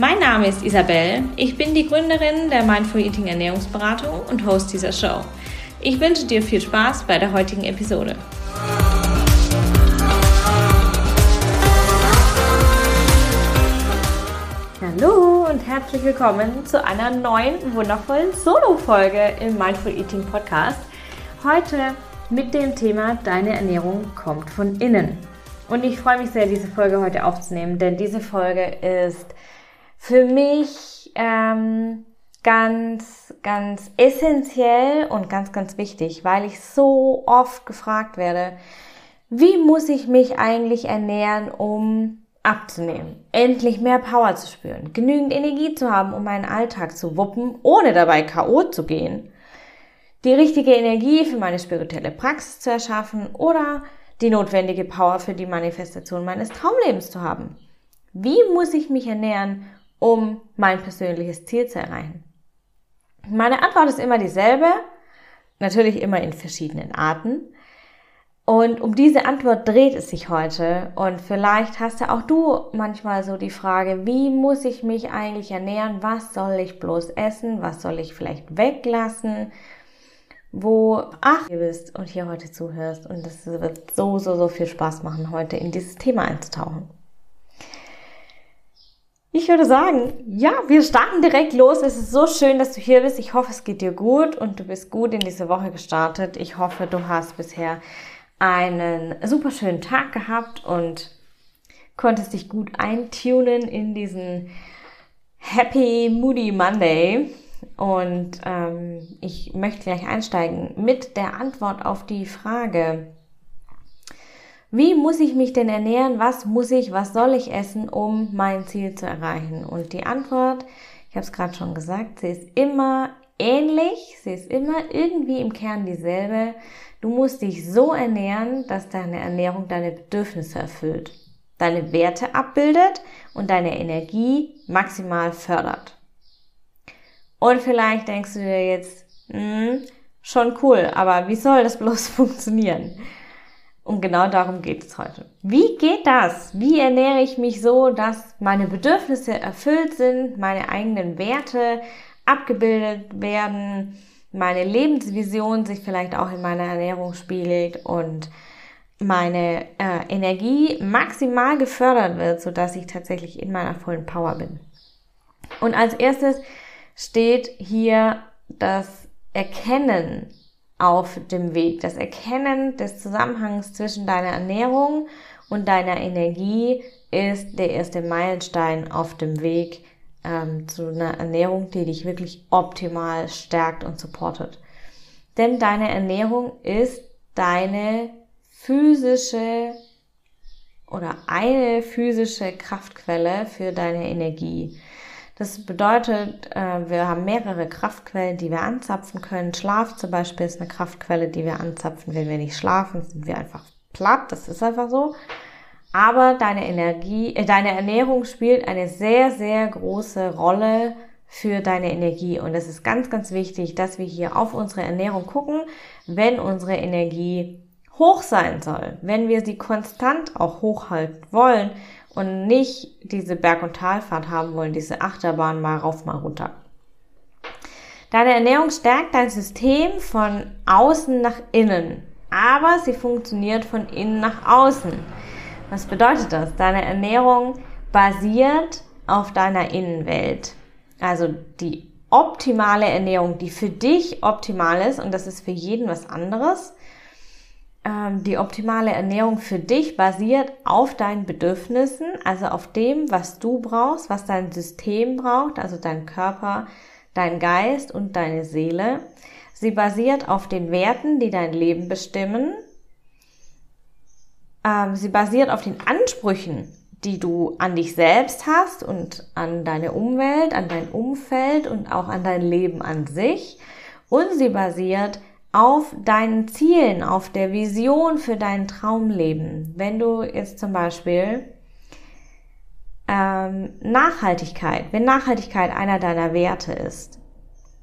Mein Name ist Isabel. Ich bin die Gründerin der Mindful Eating Ernährungsberatung und Host dieser Show. Ich wünsche dir viel Spaß bei der heutigen Episode. Hallo und herzlich willkommen zu einer neuen wundervollen Solo-Folge im Mindful Eating Podcast. Heute mit dem Thema Deine Ernährung kommt von innen. Und ich freue mich sehr, diese Folge heute aufzunehmen, denn diese Folge ist für mich ähm, ganz, ganz essentiell und ganz, ganz wichtig, weil ich so oft gefragt werde, wie muss ich mich eigentlich ernähren, um abzunehmen, endlich mehr Power zu spüren, genügend Energie zu haben, um meinen Alltag zu wuppen, ohne dabei KO zu gehen, die richtige Energie für meine spirituelle Praxis zu erschaffen oder die notwendige Power für die Manifestation meines Traumlebens zu haben. Wie muss ich mich ernähren, um mein persönliches Ziel zu erreichen? Meine Antwort ist immer dieselbe, natürlich immer in verschiedenen Arten. Und um diese Antwort dreht es sich heute. Und vielleicht hast ja auch du manchmal so die Frage, wie muss ich mich eigentlich ernähren? Was soll ich bloß essen? Was soll ich vielleicht weglassen? Wo, ach, ihr bist und hier heute zuhörst. Und es wird so, so, so viel Spaß machen, heute in dieses Thema einzutauchen. Ich würde sagen, ja, wir starten direkt los. Es ist so schön, dass du hier bist. Ich hoffe, es geht dir gut und du bist gut in diese Woche gestartet. Ich hoffe, du hast bisher einen super schönen Tag gehabt und konntest dich gut eintunen in diesen Happy Moody Monday. Und ähm, ich möchte gleich einsteigen mit der Antwort auf die Frage, wie muss ich mich denn ernähren? Was muss ich, was soll ich essen, um mein Ziel zu erreichen? Und die Antwort, ich habe es gerade schon gesagt, sie ist immer ähnlich, sie ist immer irgendwie im Kern dieselbe. Du musst dich so ernähren, dass deine Ernährung deine Bedürfnisse erfüllt, deine Werte abbildet und deine Energie maximal fördert. Und vielleicht denkst du dir jetzt, hm, schon cool, aber wie soll das bloß funktionieren? Und genau darum geht es heute. Wie geht das? Wie ernähre ich mich so, dass meine Bedürfnisse erfüllt sind, meine eigenen Werte abgebildet werden, meine Lebensvision sich vielleicht auch in meiner Ernährung spiegelt und meine äh, Energie maximal gefördert wird, sodass ich tatsächlich in meiner vollen Power bin. Und als erstes steht hier das Erkennen auf dem Weg. Das Erkennen des Zusammenhangs zwischen deiner Ernährung und deiner Energie ist der erste Meilenstein auf dem Weg ähm, zu einer Ernährung, die dich wirklich optimal stärkt und supportet. Denn deine Ernährung ist deine physische oder eine physische Kraftquelle für deine Energie. Das bedeutet, äh, wir haben mehrere Kraftquellen, die wir anzapfen können. Schlaf zum Beispiel ist eine Kraftquelle, die wir anzapfen. Wenn wir nicht schlafen, sind wir einfach platt. Das ist einfach so. Aber deine Energie, äh, deine Ernährung spielt eine sehr, sehr große Rolle für deine Energie. Und es ist ganz, ganz wichtig, dass wir hier auf unsere Ernährung gucken, wenn unsere Energie hoch sein soll, wenn wir sie konstant auch hochhalten wollen, und nicht diese Berg- und Talfahrt haben wollen, diese Achterbahn mal rauf, mal runter. Deine Ernährung stärkt dein System von außen nach innen, aber sie funktioniert von innen nach außen. Was bedeutet das? Deine Ernährung basiert auf deiner Innenwelt. Also die optimale Ernährung, die für dich optimal ist, und das ist für jeden was anderes, die optimale Ernährung für dich basiert auf deinen Bedürfnissen, also auf dem, was du brauchst, was dein System braucht, also dein Körper, dein Geist und deine Seele. Sie basiert auf den Werten, die dein Leben bestimmen. Ähm, sie basiert auf den Ansprüchen, die du an dich selbst hast und an deine Umwelt, an dein Umfeld und auch an dein Leben an sich. Und sie basiert auf deinen Zielen, auf der Vision für dein Traumleben. Wenn du jetzt zum Beispiel ähm, Nachhaltigkeit, wenn Nachhaltigkeit einer deiner Werte ist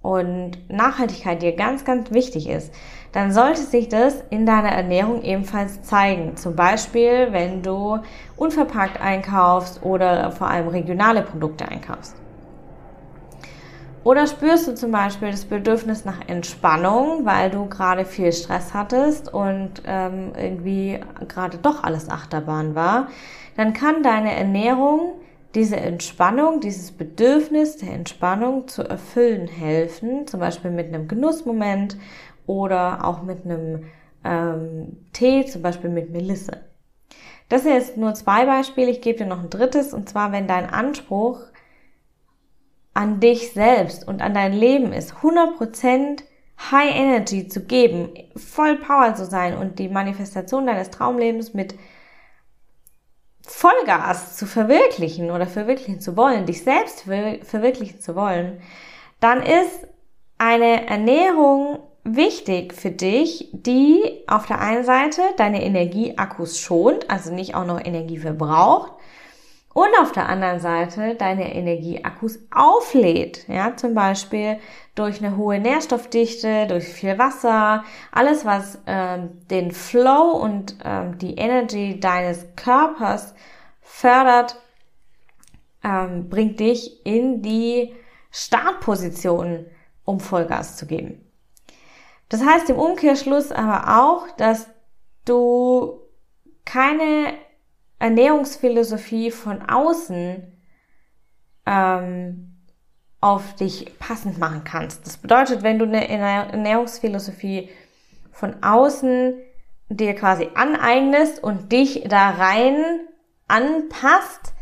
und Nachhaltigkeit dir ganz, ganz wichtig ist, dann sollte sich das in deiner Ernährung ebenfalls zeigen. Zum Beispiel, wenn du unverpackt einkaufst oder vor allem regionale Produkte einkaufst. Oder spürst du zum Beispiel das Bedürfnis nach Entspannung, weil du gerade viel Stress hattest und ähm, irgendwie gerade doch alles Achterbahn war, dann kann deine Ernährung diese Entspannung, dieses Bedürfnis der Entspannung zu erfüllen helfen, zum Beispiel mit einem Genussmoment oder auch mit einem ähm, Tee, zum Beispiel mit Melisse. Das sind jetzt nur zwei Beispiele. Ich gebe dir noch ein drittes. Und zwar, wenn dein Anspruch an dich selbst und an dein Leben ist, 100% High Energy zu geben, voll Power zu sein und die Manifestation deines Traumlebens mit Vollgas zu verwirklichen oder verwirklichen zu wollen, dich selbst verwirklichen zu wollen, dann ist eine Ernährung wichtig für dich, die auf der einen Seite deine Energieakkus schont, also nicht auch noch Energie verbraucht, und auf der anderen Seite deine Energieakkus auflädt, ja, zum Beispiel durch eine hohe Nährstoffdichte, durch viel Wasser, alles was ähm, den Flow und ähm, die Energy deines Körpers fördert, ähm, bringt dich in die Startposition, um Vollgas zu geben. Das heißt im Umkehrschluss aber auch, dass du keine Ernährungsphilosophie von außen ähm, auf dich passend machen kannst. Das bedeutet, wenn du eine Ernährungsphilosophie von außen dir quasi aneignest und dich da rein anpasst,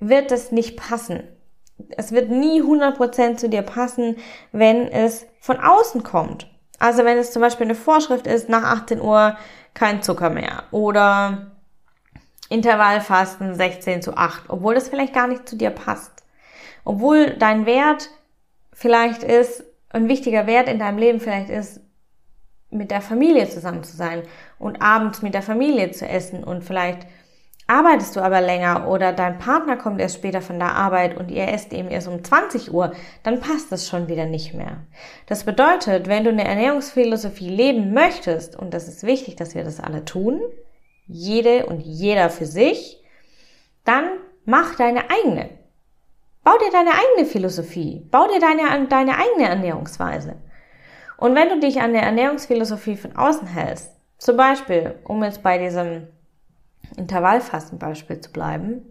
wird es nicht passen. Es wird nie 100% zu dir passen, wenn es von außen kommt. Also wenn es zum Beispiel eine Vorschrift ist, nach 18 Uhr kein Zucker mehr oder Intervallfasten 16 zu 8, obwohl das vielleicht gar nicht zu dir passt. Obwohl dein Wert vielleicht ist, ein wichtiger Wert in deinem Leben vielleicht ist, mit der Familie zusammen zu sein und abends mit der Familie zu essen und vielleicht Arbeitest du aber länger oder dein Partner kommt erst später von der Arbeit und ihr esst eben erst um 20 Uhr, dann passt das schon wieder nicht mehr. Das bedeutet, wenn du eine Ernährungsphilosophie leben möchtest, und das ist wichtig, dass wir das alle tun, jede und jeder für sich, dann mach deine eigene. Bau dir deine eigene Philosophie. Bau dir deine, deine eigene Ernährungsweise. Und wenn du dich an der Ernährungsphilosophie von außen hältst, zum Beispiel, um jetzt bei diesem Intervallfastenbeispiel zu bleiben,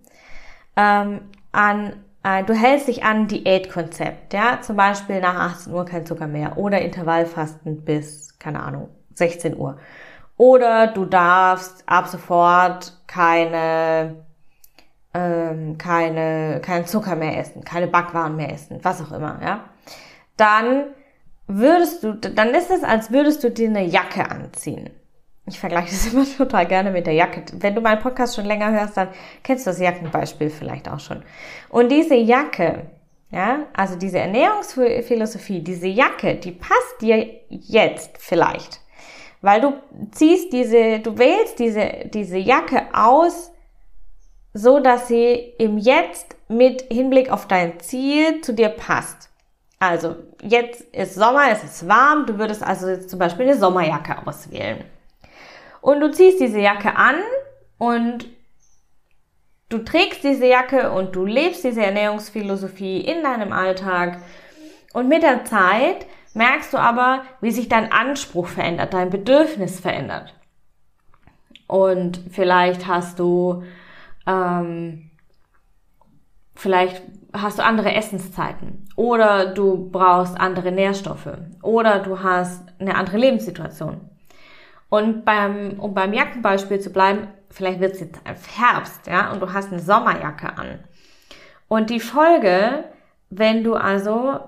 ähm, an, äh, du hältst dich an Diätkonzept, ja, zum Beispiel nach 18 Uhr kein Zucker mehr oder Intervallfasten bis, keine Ahnung, 16 Uhr. Oder du darfst ab sofort keine, ähm, keine, keinen Zucker mehr essen, keine Backwaren mehr essen, was auch immer, ja. Dann würdest du, dann ist es, als würdest du dir eine Jacke anziehen. Ich vergleiche das immer total gerne mit der Jacke. Wenn du meinen Podcast schon länger hörst, dann kennst du das Jackenbeispiel vielleicht auch schon. Und diese Jacke, ja, also diese Ernährungsphilosophie, diese Jacke, die passt dir jetzt vielleicht. Weil du ziehst diese, du wählst diese, diese Jacke aus, so dass sie im Jetzt mit Hinblick auf dein Ziel zu dir passt. Also, jetzt ist Sommer, es ist warm, du würdest also jetzt zum Beispiel eine Sommerjacke auswählen. Und du ziehst diese Jacke an und du trägst diese Jacke und du lebst diese Ernährungsphilosophie in deinem Alltag. Und mit der Zeit merkst du aber, wie sich dein Anspruch verändert, dein Bedürfnis verändert. Und vielleicht hast du, ähm, vielleicht hast du andere Essenszeiten oder du brauchst andere Nährstoffe oder du hast eine andere Lebenssituation. Und beim, um beim Jackenbeispiel zu bleiben, vielleicht wird es jetzt Herbst, ja, und du hast eine Sommerjacke an. Und die Folge, wenn du also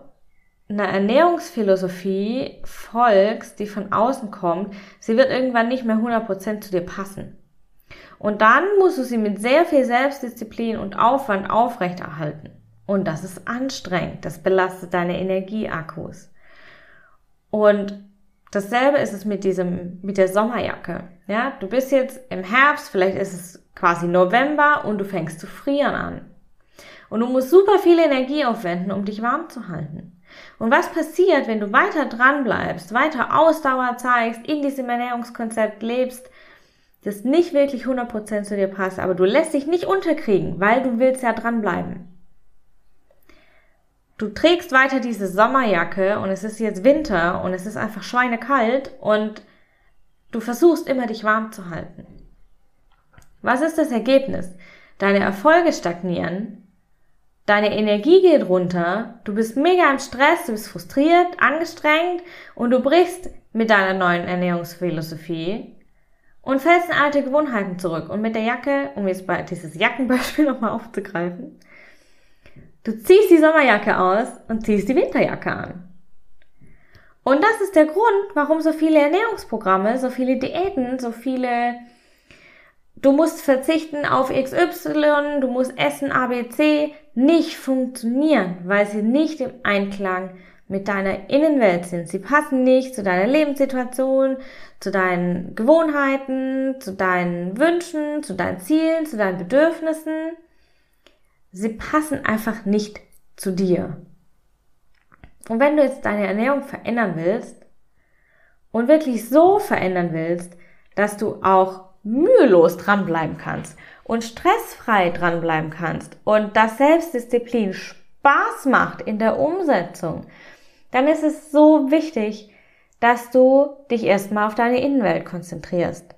einer Ernährungsphilosophie folgst, die von außen kommt, sie wird irgendwann nicht mehr 100% zu dir passen. Und dann musst du sie mit sehr viel Selbstdisziplin und Aufwand aufrechterhalten. Und das ist anstrengend. Das belastet deine Energieakkus. Und dasselbe ist es mit diesem, mit der Sommerjacke. Ja, du bist jetzt im Herbst, vielleicht ist es quasi November und du fängst zu frieren an. Und du musst super viel Energie aufwenden, um dich warm zu halten. Und was passiert, wenn du weiter dran bleibst, weiter Ausdauer zeigst, in diesem Ernährungskonzept lebst, das nicht wirklich 100% zu dir passt, aber du lässt dich nicht unterkriegen, weil du willst ja dranbleiben. Du trägst weiter diese Sommerjacke und es ist jetzt Winter und es ist einfach schweinekalt und du versuchst immer dich warm zu halten. Was ist das Ergebnis? Deine Erfolge stagnieren, deine Energie geht runter, du bist mega im Stress, du bist frustriert, angestrengt und du brichst mit deiner neuen Ernährungsphilosophie und fällst in alte Gewohnheiten zurück. Und mit der Jacke, um jetzt bei dieses Jackenbeispiel nochmal aufzugreifen, du ziehst die Sommerjacke aus und ziehst die Winterjacke an. Und das ist der Grund, warum so viele Ernährungsprogramme, so viele Diäten, so viele du musst verzichten auf XY, du musst essen ABC, nicht funktionieren, weil sie nicht im Einklang mit deiner Innenwelt sind. Sie passen nicht zu deiner Lebenssituation, zu deinen Gewohnheiten, zu deinen Wünschen, zu deinen Zielen, zu deinen Bedürfnissen. Sie passen einfach nicht zu dir. Und wenn du jetzt deine Ernährung verändern willst und wirklich so verändern willst, dass du auch mühelos dranbleiben kannst und stressfrei dranbleiben kannst und dass Selbstdisziplin Spaß macht in der Umsetzung, dann ist es so wichtig, dass du dich erstmal auf deine Innenwelt konzentrierst.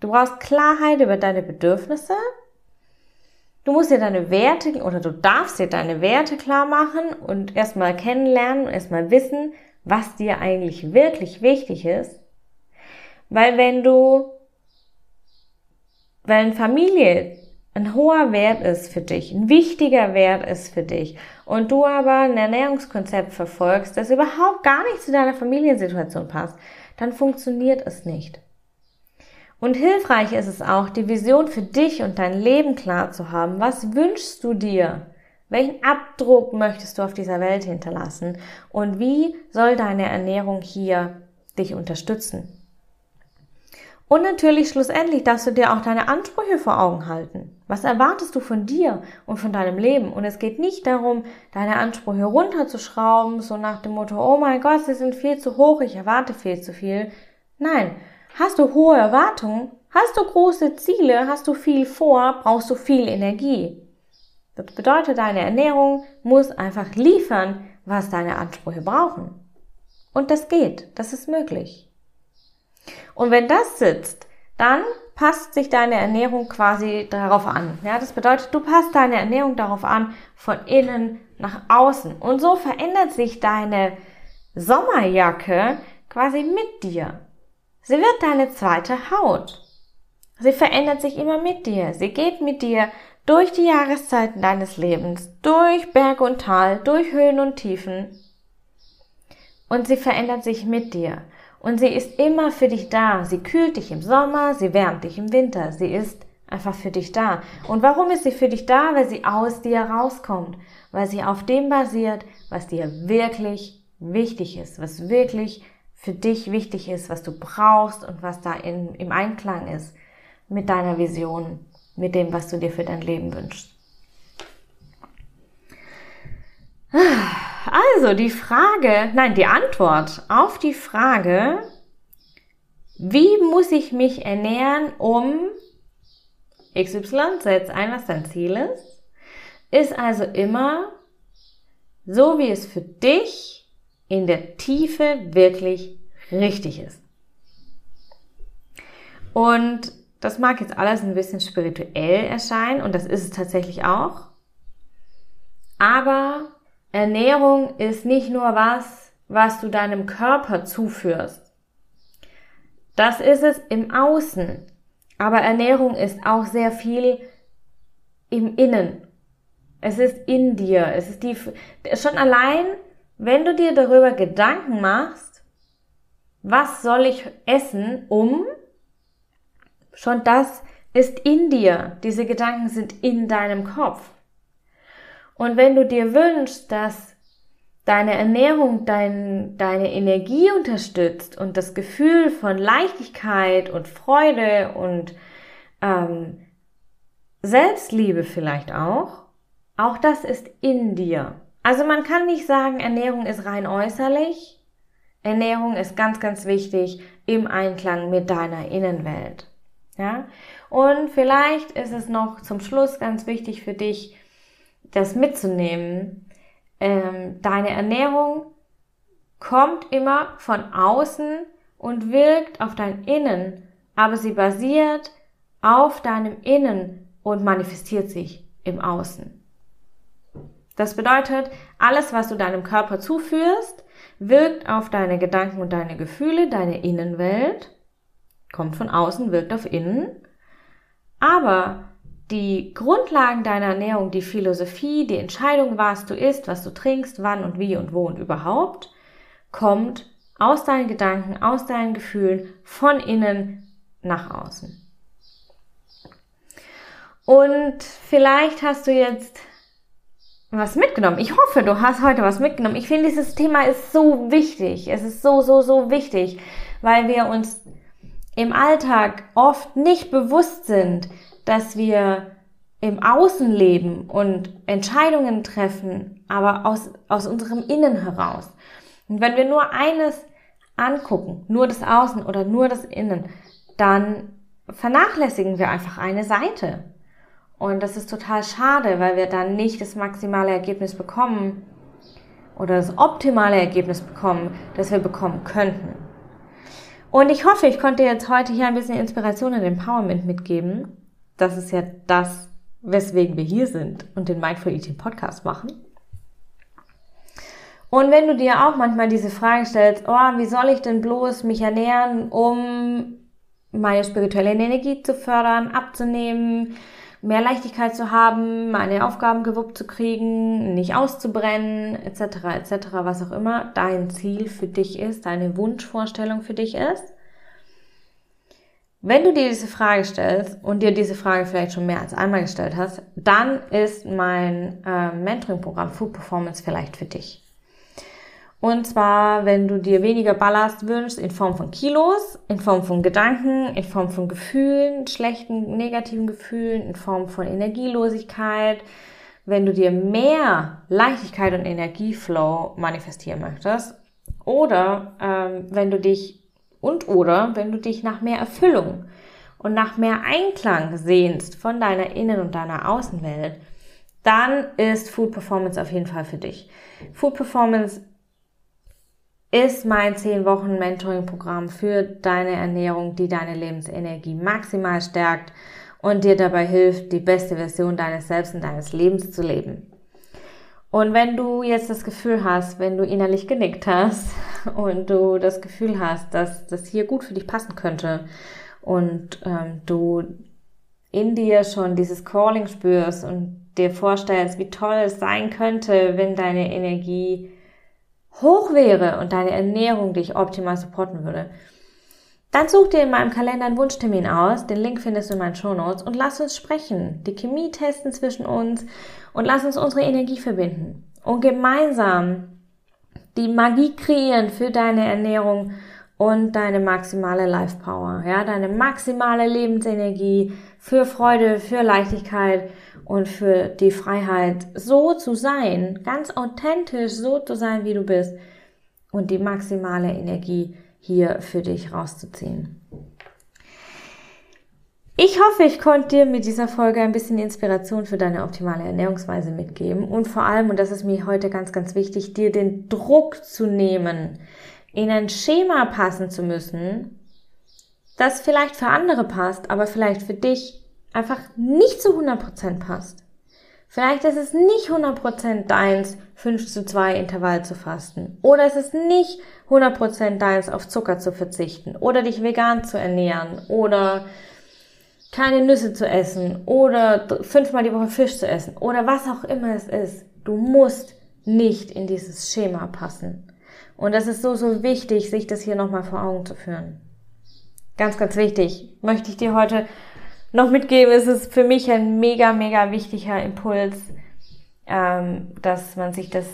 Du brauchst Klarheit über deine Bedürfnisse. Du musst dir deine Werte oder du darfst dir deine Werte klar machen und erstmal kennenlernen und erstmal wissen, was dir eigentlich wirklich wichtig ist. Weil wenn du, weil Familie ein hoher Wert ist für dich, ein wichtiger Wert ist für dich und du aber ein Ernährungskonzept verfolgst, das überhaupt gar nicht zu deiner Familiensituation passt, dann funktioniert es nicht. Und hilfreich ist es auch, die Vision für dich und dein Leben klar zu haben. Was wünschst du dir? Welchen Abdruck möchtest du auf dieser Welt hinterlassen? Und wie soll deine Ernährung hier dich unterstützen? Und natürlich schlussendlich darfst du dir auch deine Ansprüche vor Augen halten. Was erwartest du von dir und von deinem Leben? Und es geht nicht darum, deine Ansprüche runterzuschrauben, so nach dem Motto, oh mein Gott, sie sind viel zu hoch, ich erwarte viel zu viel. Nein, hast du hohe Erwartungen, hast du große Ziele, hast du viel vor, brauchst du viel Energie. Das bedeutet, deine Ernährung muss einfach liefern, was deine Ansprüche brauchen. Und das geht, das ist möglich. Und wenn das sitzt, dann passt sich deine Ernährung quasi darauf an. Ja, das bedeutet, du passt deine Ernährung darauf an, von innen nach außen. Und so verändert sich deine Sommerjacke quasi mit dir. Sie wird deine zweite Haut. Sie verändert sich immer mit dir. Sie geht mit dir durch die Jahreszeiten deines Lebens, durch Berg und Tal, durch Höhen und Tiefen. Und sie verändert sich mit dir. Und sie ist immer für dich da. Sie kühlt dich im Sommer, sie wärmt dich im Winter. Sie ist einfach für dich da. Und warum ist sie für dich da? Weil sie aus dir rauskommt. Weil sie auf dem basiert, was dir wirklich wichtig ist, was wirklich für dich wichtig ist, was du brauchst und was da in, im Einklang ist mit deiner Vision, mit dem, was du dir für dein Leben wünschst. Also die Frage, nein, die Antwort auf die Frage, wie muss ich mich ernähren, um XY, setz ein, was dein Ziel ist, ist also immer so, wie es für dich in der Tiefe wirklich richtig ist. Und das mag jetzt alles ein bisschen spirituell erscheinen und das ist es tatsächlich auch. Aber Ernährung ist nicht nur was, was du deinem Körper zuführst. Das ist es im Außen. Aber Ernährung ist auch sehr viel im Innen. Es ist in dir. Es ist die, schon allein, wenn du dir darüber Gedanken machst, was soll ich essen, um, schon das ist in dir. Diese Gedanken sind in deinem Kopf. Und wenn du dir wünschst, dass deine Ernährung dein, deine Energie unterstützt und das Gefühl von Leichtigkeit und Freude und ähm, Selbstliebe vielleicht auch, auch das ist in dir. Also man kann nicht sagen, Ernährung ist rein äußerlich. Ernährung ist ganz, ganz wichtig im Einklang mit deiner Innenwelt. Ja? Und vielleicht ist es noch zum Schluss ganz wichtig für dich, das mitzunehmen. Ähm, deine Ernährung kommt immer von außen und wirkt auf dein Innen, aber sie basiert auf deinem Innen und manifestiert sich im Außen. Das bedeutet, alles, was du deinem Körper zuführst, wirkt auf deine Gedanken und deine Gefühle, deine Innenwelt, kommt von außen, wirkt auf innen. Aber die Grundlagen deiner Ernährung, die Philosophie, die Entscheidung, was du isst, was du trinkst, wann und wie und wo und überhaupt, kommt aus deinen Gedanken, aus deinen Gefühlen, von innen nach außen. Und vielleicht hast du jetzt was mitgenommen. Ich hoffe, du hast heute was mitgenommen. Ich finde, dieses Thema ist so wichtig. Es ist so, so, so wichtig, weil wir uns im Alltag oft nicht bewusst sind, dass wir im Außen leben und Entscheidungen treffen, aber aus, aus unserem Innen heraus. Und wenn wir nur eines angucken, nur das Außen oder nur das Innen, dann vernachlässigen wir einfach eine Seite. Und das ist total schade, weil wir dann nicht das maximale Ergebnis bekommen oder das optimale Ergebnis bekommen, das wir bekommen könnten. Und ich hoffe, ich konnte jetzt heute hier ein bisschen Inspiration und Empowerment mitgeben. Das ist ja das, weswegen wir hier sind und den Mindful Eating Podcast machen. Und wenn du dir auch manchmal diese Frage stellst, oh, wie soll ich denn bloß mich ernähren, um meine spirituelle Energie zu fördern, abzunehmen, mehr Leichtigkeit zu haben, meine Aufgaben gewuppt zu kriegen, nicht auszubrennen, etc., etc., was auch immer dein Ziel für dich ist, deine Wunschvorstellung für dich ist. Wenn du dir diese Frage stellst und dir diese Frage vielleicht schon mehr als einmal gestellt hast, dann ist mein äh, Mentoring-Programm Food Performance vielleicht für dich. Und zwar, wenn du dir weniger Ballast wünschst in Form von Kilos, in Form von Gedanken, in Form von Gefühlen, schlechten, negativen Gefühlen, in Form von Energielosigkeit, wenn du dir mehr Leichtigkeit und Energieflow manifestieren möchtest, oder ähm, wenn du dich und oder wenn du dich nach mehr Erfüllung und nach mehr Einklang sehnst von deiner Innen- und deiner Außenwelt, dann ist Food Performance auf jeden Fall für dich. Food Performance ist mein 10 Wochen Mentoring-Programm für deine Ernährung, die deine Lebensenergie maximal stärkt und dir dabei hilft, die beste Version deines Selbst und deines Lebens zu leben. Und wenn du jetzt das Gefühl hast, wenn du innerlich genickt hast und du das Gefühl hast, dass das hier gut für dich passen könnte und ähm, du in dir schon dieses Calling spürst und dir vorstellst, wie toll es sein könnte, wenn deine Energie hoch wäre und deine Ernährung dich optimal supporten würde, dann such dir in meinem Kalender einen Wunschtermin aus. Den Link findest du in meinen Show Notes. Und lass uns sprechen, die Chemie testen zwischen uns. Und lass uns unsere Energie verbinden. Und gemeinsam die Magie kreieren für deine Ernährung und deine maximale Life Power, ja, deine maximale Lebensenergie für Freude, für Leichtigkeit und für die Freiheit, so zu sein, ganz authentisch so zu sein, wie du bist und die maximale Energie hier für dich rauszuziehen. Ich hoffe, ich konnte dir mit dieser Folge ein bisschen Inspiration für deine optimale Ernährungsweise mitgeben und vor allem, und das ist mir heute ganz, ganz wichtig, dir den Druck zu nehmen, in ein Schema passen zu müssen, das vielleicht für andere passt, aber vielleicht für dich einfach nicht zu 100% passt. Vielleicht ist es nicht 100% deins, 5 zu 2 Intervall zu fasten. Oder es ist nicht 100% deins, auf Zucker zu verzichten. Oder dich vegan zu ernähren. Oder keine Nüsse zu essen. Oder fünfmal die Woche Fisch zu essen. Oder was auch immer es ist. Du musst nicht in dieses Schema passen. Und das ist so, so wichtig, sich das hier nochmal vor Augen zu führen. Ganz, ganz wichtig. Möchte ich dir heute noch mitgeben, ist es für mich ein mega, mega wichtiger Impuls, ähm, dass man sich das,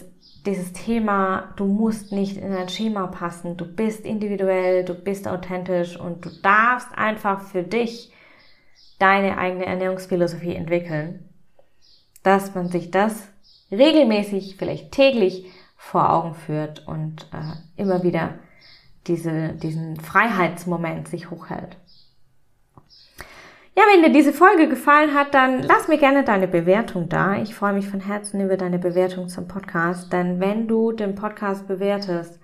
dieses Thema, du musst nicht in ein Schema passen, du bist individuell, du bist authentisch und du darfst einfach für dich deine eigene Ernährungsphilosophie entwickeln, dass man sich das regelmäßig, vielleicht täglich vor Augen führt und äh, immer wieder diese, diesen Freiheitsmoment sich hochhält. Ja, wenn dir diese Folge gefallen hat, dann lass mir gerne deine Bewertung da. Ich freue mich von Herzen über deine Bewertung zum Podcast, denn wenn du den Podcast bewertest,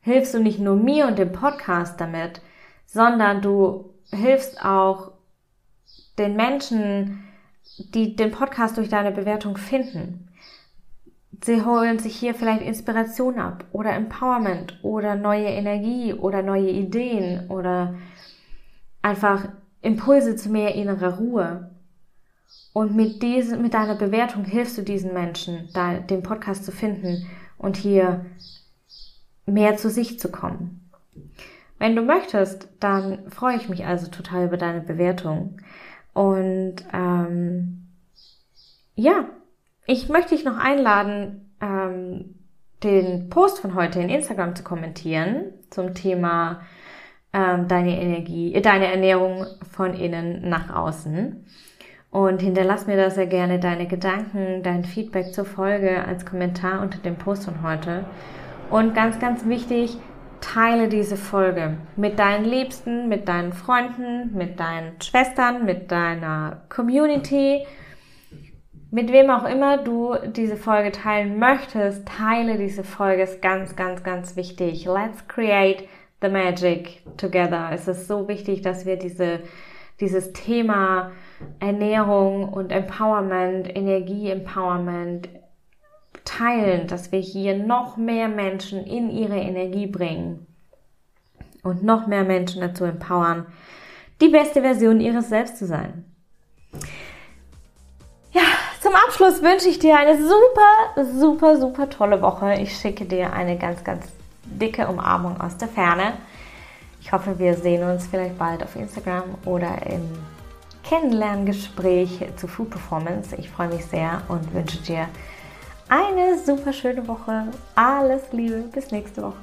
hilfst du nicht nur mir und dem Podcast damit, sondern du hilfst auch den Menschen, die den Podcast durch deine Bewertung finden. Sie holen sich hier vielleicht Inspiration ab oder Empowerment oder neue Energie oder neue Ideen oder einfach Impulse zu mehr innerer Ruhe. Und mit, diesem, mit deiner Bewertung hilfst du diesen Menschen, da, den Podcast zu finden und hier mehr zu sich zu kommen. Wenn du möchtest, dann freue ich mich also total über deine Bewertung. Und ähm, ja, ich möchte dich noch einladen, ähm, den Post von heute in Instagram zu kommentieren zum Thema ähm, deine Energie, äh, deine Ernährung von innen nach außen. Und hinterlass mir da sehr gerne deine Gedanken, dein Feedback zur Folge als Kommentar unter dem Post von heute. Und ganz, ganz wichtig, teile diese Folge mit deinen Liebsten, mit deinen Freunden, mit deinen Schwestern, mit deiner Community, mit wem auch immer du diese Folge teilen möchtest. Teile diese Folge, ist ganz, ganz, ganz wichtig. Let's create the magic together. Es ist so wichtig, dass wir diese, dieses Thema Ernährung und Empowerment, Energie-Empowerment teilen, dass wir hier noch mehr Menschen in ihre Energie bringen und noch mehr Menschen dazu empowern, die beste Version ihres Selbst zu sein. Ja, zum Abschluss wünsche ich dir eine super, super, super tolle Woche. Ich schicke dir eine ganz, ganz dicke Umarmung aus der Ferne. Ich hoffe, wir sehen uns vielleicht bald auf Instagram oder im Kennenlerngespräch zu Food Performance. Ich freue mich sehr und wünsche dir eine super schöne Woche. Alles Liebe, bis nächste Woche.